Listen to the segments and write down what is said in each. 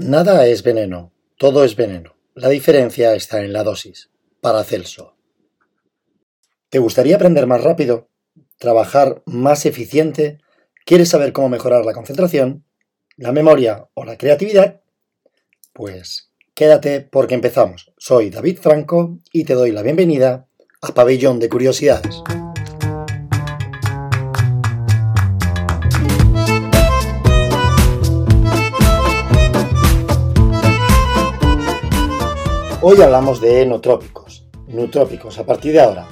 Nada es veneno, todo es veneno. La diferencia está en la dosis. Paracelso. ¿Te gustaría aprender más rápido? ¿Trabajar más eficiente? ¿Quieres saber cómo mejorar la concentración, la memoria o la creatividad? Pues quédate porque empezamos. Soy David Franco y te doy la bienvenida a Pabellón de Curiosidades. Hoy hablamos de nutrópicos. Nutrópicos, a partir de ahora.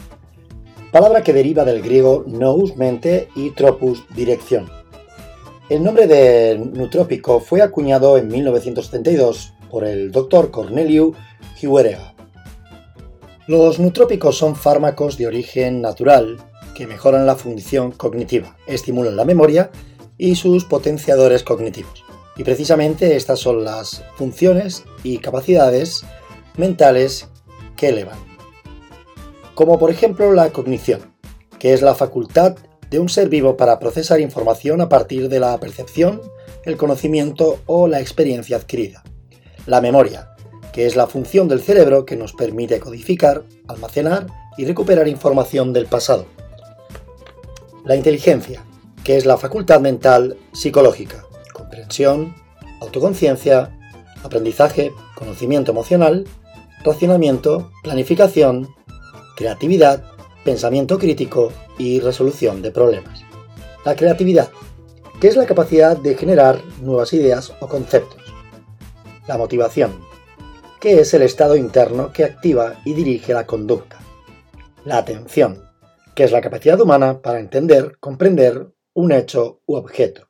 Palabra que deriva del griego nous, mente, y tropus, dirección. El nombre de nutrópico fue acuñado en 1972 por el doctor Corneliu Huerega. Los nutrópicos son fármacos de origen natural que mejoran la función cognitiva, estimulan la memoria y sus potenciadores cognitivos. Y precisamente estas son las funciones y capacidades mentales que elevan. Como por ejemplo la cognición, que es la facultad de un ser vivo para procesar información a partir de la percepción, el conocimiento o la experiencia adquirida. La memoria, que es la función del cerebro que nos permite codificar, almacenar y recuperar información del pasado. La inteligencia, que es la facultad mental psicológica, comprensión, autoconciencia, aprendizaje, conocimiento emocional racionamiento, planificación, creatividad, pensamiento crítico y resolución de problemas. La creatividad, que es la capacidad de generar nuevas ideas o conceptos. La motivación, que es el estado interno que activa y dirige la conducta. La atención, que es la capacidad humana para entender, comprender un hecho u objeto.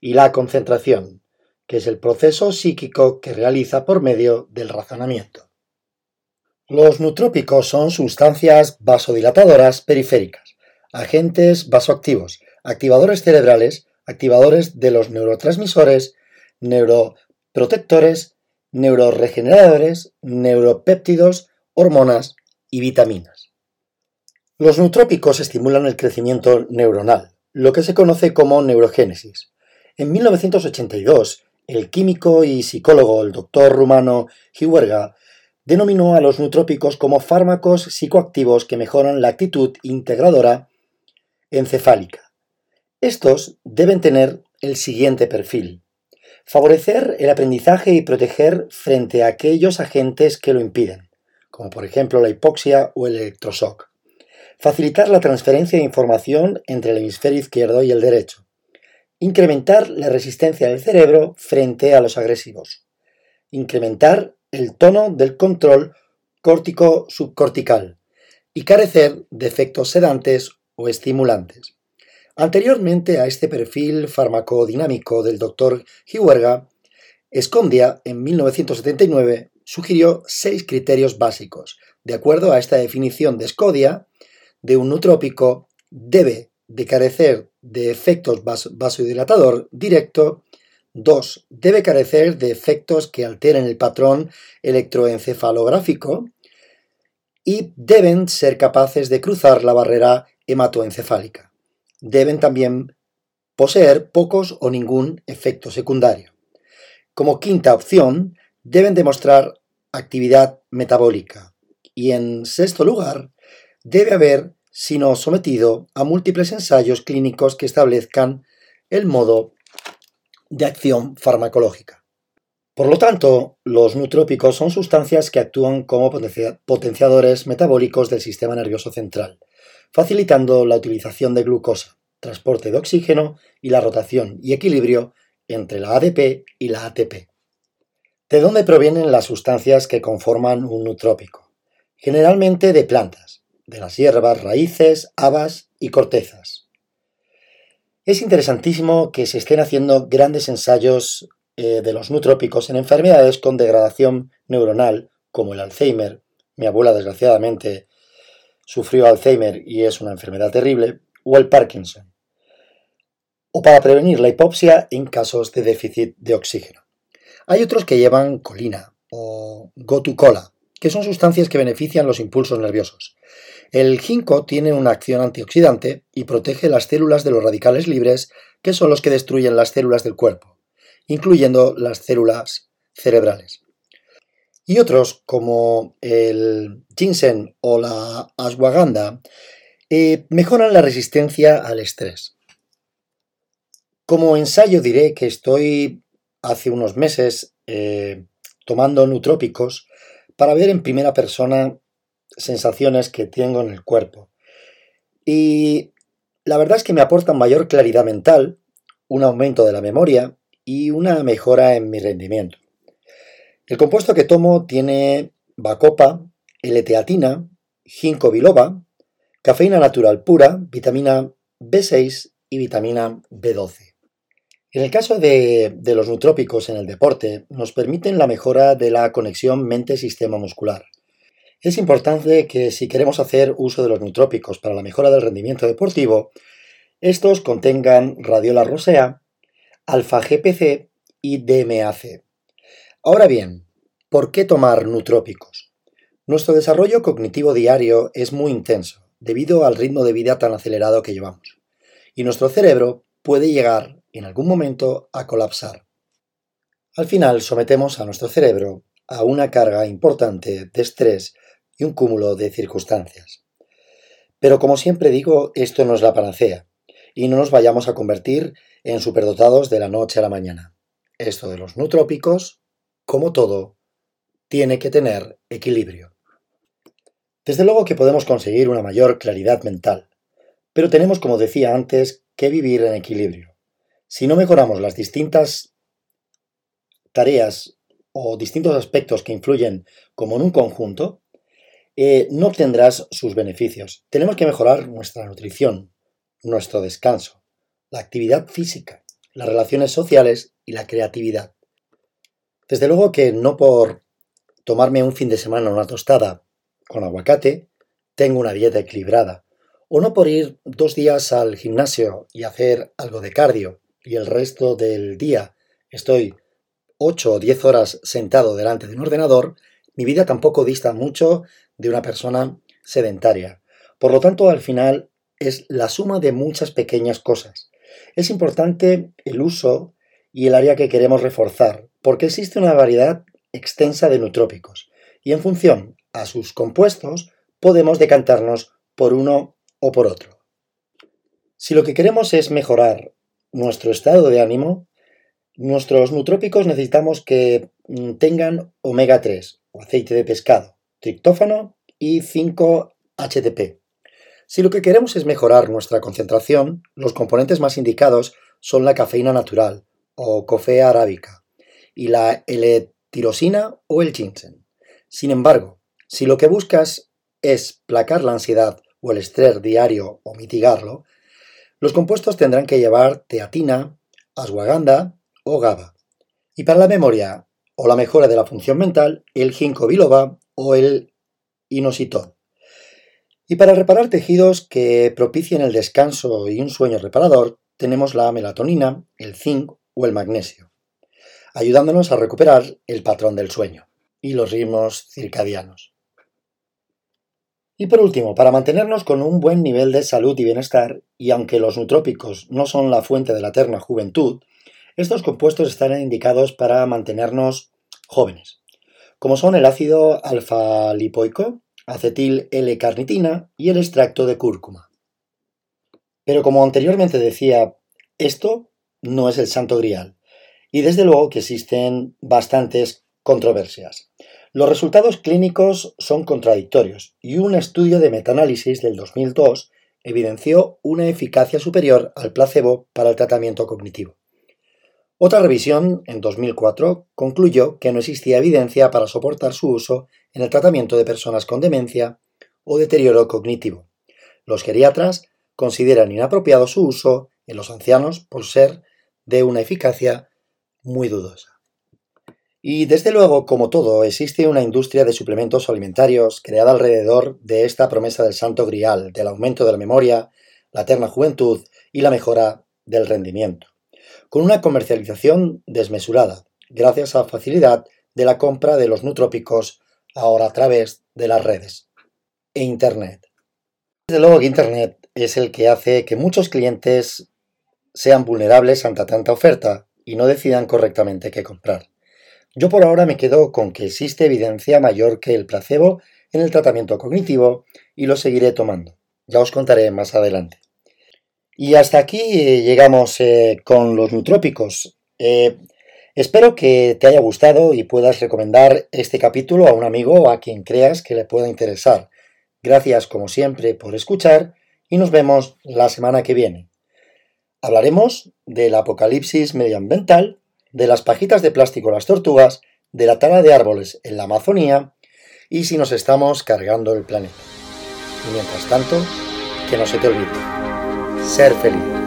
Y la concentración, que es el proceso psíquico que realiza por medio del razonamiento. Los nutrópicos son sustancias vasodilatadoras periféricas, agentes vasoactivos, activadores cerebrales, activadores de los neurotransmisores, neuroprotectores, neuroregeneradores, neuropéptidos, hormonas y vitaminas. Los nutrópicos estimulan el crecimiento neuronal, lo que se conoce como neurogénesis. En 1982, el químico y psicólogo el doctor rumano Huerga denominó a los nutrópicos como fármacos psicoactivos que mejoran la actitud integradora encefálica. Estos deben tener el siguiente perfil. Favorecer el aprendizaje y proteger frente a aquellos agentes que lo impiden, como por ejemplo la hipoxia o el electroshock. Facilitar la transferencia de información entre el hemisferio izquierdo y el derecho. Incrementar la resistencia del cerebro frente a los agresivos. Incrementar el tono del control córtico-subcortical y carecer de efectos sedantes o estimulantes. Anteriormente a este perfil farmacodinámico del Dr. Huerga, Escondia en 1979 sugirió seis criterios básicos. De acuerdo a esta definición de Escodia, de un nutrópico debe de carecer de efectos vasodilatador directo 2. Debe carecer de efectos que alteren el patrón electroencefalográfico y deben ser capaces de cruzar la barrera hematoencefálica. Deben también poseer pocos o ningún efecto secundario. Como quinta opción, deben demostrar actividad metabólica. Y en sexto lugar, debe haber sido sometido a múltiples ensayos clínicos que establezcan el modo de acción farmacológica. Por lo tanto, los nutrópicos son sustancias que actúan como potenciadores metabólicos del sistema nervioso central, facilitando la utilización de glucosa, transporte de oxígeno y la rotación y equilibrio entre la ADP y la ATP. ¿De dónde provienen las sustancias que conforman un nutrópico? Generalmente de plantas, de las hierbas, raíces, habas y cortezas. Es interesantísimo que se estén haciendo grandes ensayos eh, de los nutrópicos en enfermedades con degradación neuronal, como el Alzheimer. Mi abuela, desgraciadamente, sufrió Alzheimer y es una enfermedad terrible, o el Parkinson. O para prevenir la hipoxia en casos de déficit de oxígeno. Hay otros que llevan colina o gotucola, que son sustancias que benefician los impulsos nerviosos. El ginkgo tiene una acción antioxidante y protege las células de los radicales libres, que son los que destruyen las células del cuerpo, incluyendo las células cerebrales. Y otros, como el ginseng o la ashwagandha, eh, mejoran la resistencia al estrés. Como ensayo diré que estoy hace unos meses eh, tomando nutrópicos para ver en primera persona sensaciones que tengo en el cuerpo. Y la verdad es que me aportan mayor claridad mental, un aumento de la memoria y una mejora en mi rendimiento. El compuesto que tomo tiene bacopa, L-teatina, ginkgo biloba, cafeína natural pura, vitamina B6 y vitamina B12. En el caso de, los nutrópicos en el deporte, nos permiten la mejora de la conexión mente-sistema muscular. Es importante que si queremos hacer uso de los nutrópicos para la mejora del rendimiento deportivo, estos contengan radiola rosea, alfa-GPC y DMAC. Ahora bien, ¿por qué tomar nutrópicos? Nuestro desarrollo cognitivo diario es muy intenso debido al ritmo de vida tan acelerado que llevamos, y nuestro cerebro puede llegar en algún momento a colapsar. Al final sometemos a nuestro cerebro a una carga importante de estrés y un cúmulo de circunstancias. Pero como siempre digo, esto no es la panacea, y no nos vayamos a convertir en superdotados de la noche a la mañana. Esto de los nutrópicos como todo, tiene que tener equilibrio. Desde luego que podemos conseguir una mayor claridad mental, pero tenemos, como decía antes, que vivir en equilibrio. Si no mejoramos las distintas tareas o distintos aspectos que influyen como en un conjunto, eh, no obtendrás sus beneficios. Tenemos que mejorar nuestra nutrición, nuestro descanso, la actividad física, las relaciones sociales y la creatividad. Desde luego que no por tomarme un fin de semana una tostada con aguacate, tengo una dieta equilibrada, o no por ir dos días al gimnasio y hacer algo de cardio y el resto del día estoy 8 o 10 horas sentado delante de un ordenador, mi vida tampoco dista mucho de una persona sedentaria. Por lo tanto, al final es la suma de muchas pequeñas cosas. Es importante el uso y el área que queremos reforzar, porque existe una variedad extensa de nutrópicos, y en función a sus compuestos podemos decantarnos por uno o por otro. Si lo que queremos es mejorar nuestro estado de ánimo, nuestros nutrópicos necesitamos que mm, tengan omega 3 o aceite de pescado, triptófano y 5-HTP. Si lo que queremos es mejorar nuestra concentración, los componentes más indicados son la cafeína natural, o cofea arábica y la L-tirosina o el ginseng. Sin embargo, si lo que buscas es placar la ansiedad o el estrés diario o mitigarlo, los compuestos tendrán que llevar teatina, ashwagandha o GABA. Y para la memoria o la mejora de la función mental, el ginkgo biloba o el inositol. Y para reparar tejidos que propicien el descanso y un sueño reparador, tenemos la melatonina, el zinc o el magnesio, ayudándonos a recuperar el patrón del sueño y los ritmos circadianos. Y por último, para mantenernos con un buen nivel de salud y bienestar, y aunque los nutrópicos no son la fuente de la eterna juventud, estos compuestos están indicados para mantenernos jóvenes, como son el ácido alfa-lipoico, acetil L-carnitina y el extracto de cúrcuma. Pero como anteriormente decía, esto no es el santo grial. Y desde luego que existen bastantes controversias. Los resultados clínicos son contradictorios y un estudio de metaanálisis del 2002 evidenció una eficacia superior al placebo para el tratamiento cognitivo. Otra revisión, en 2004, concluyó que no existía evidencia para soportar su uso en el tratamiento de personas con demencia o deterioro cognitivo. Los geriatras consideran inapropiado su uso en los ancianos por ser de una eficacia muy dudosa. Y desde luego, como todo, existe una industria de suplementos alimentarios creada alrededor de esta promesa del santo grial, del aumento de la memoria, la eterna juventud y la mejora del rendimiento, con una comercialización desmesurada, gracias a la facilidad de la compra de los nutrópicos ahora a través de las redes e Internet. Desde luego Internet es el que hace que muchos clientes sean vulnerables ante tanta oferta y no decidan correctamente qué comprar. Yo por ahora me quedo con que existe evidencia mayor que el placebo en el tratamiento cognitivo y lo seguiré tomando. Ya os contaré más adelante. Y hasta aquí eh, llegamos eh, con los nutrópicos. Eh, espero que te haya gustado y puedas recomendar este capítulo a un amigo o a quien creas que le pueda interesar. Gracias como siempre por escuchar y nos vemos la semana que viene. Hablaremos del apocalipsis medioambiental, de las pajitas de plástico las tortugas, de la tala de árboles en la Amazonía y si nos estamos cargando el planeta. Y mientras tanto, que no se te olvide, ser feliz.